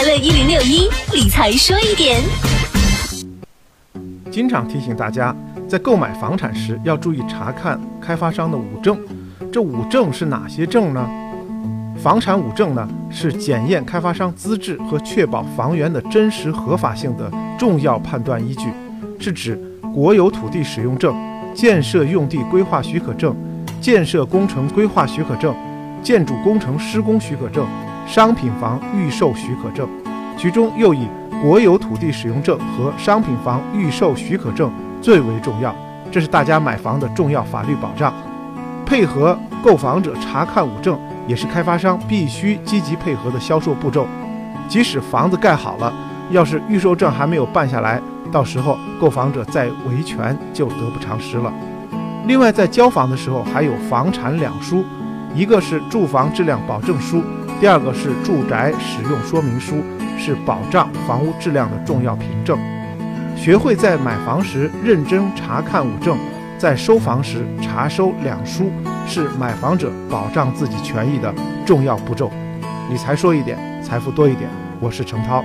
快乐一零六一理财说一点。经常提醒大家，在购买房产时要注意查看开发商的五证。这五证是哪些证呢？房产五证呢，是检验开发商资质和确保房源的真实合法性的重要判断依据，是指国有土地使用证、建设用地规划许可证、建设工程规划许可证、建筑工程施工许可证、商品房预售许可证，其中又以国有土地使用证和商品房预售许可证最为重要，这是大家买房的重要法律保障。配合购房者查看五证，也是开发商必须积极配合的销售步骤。即使房子盖好了，要是预售证还没有办下来，到时候购房者再维权就得不偿失了。另外，在交房的时候还有房产两书，一个是住房质量保证书，第二个是住宅使用说明书，是保障房屋质量的重要凭证。学会在买房时认真查看五证。在收房时查收两书，是买房者保障自己权益的重要步骤。理财说一点，财富多一点。我是程涛。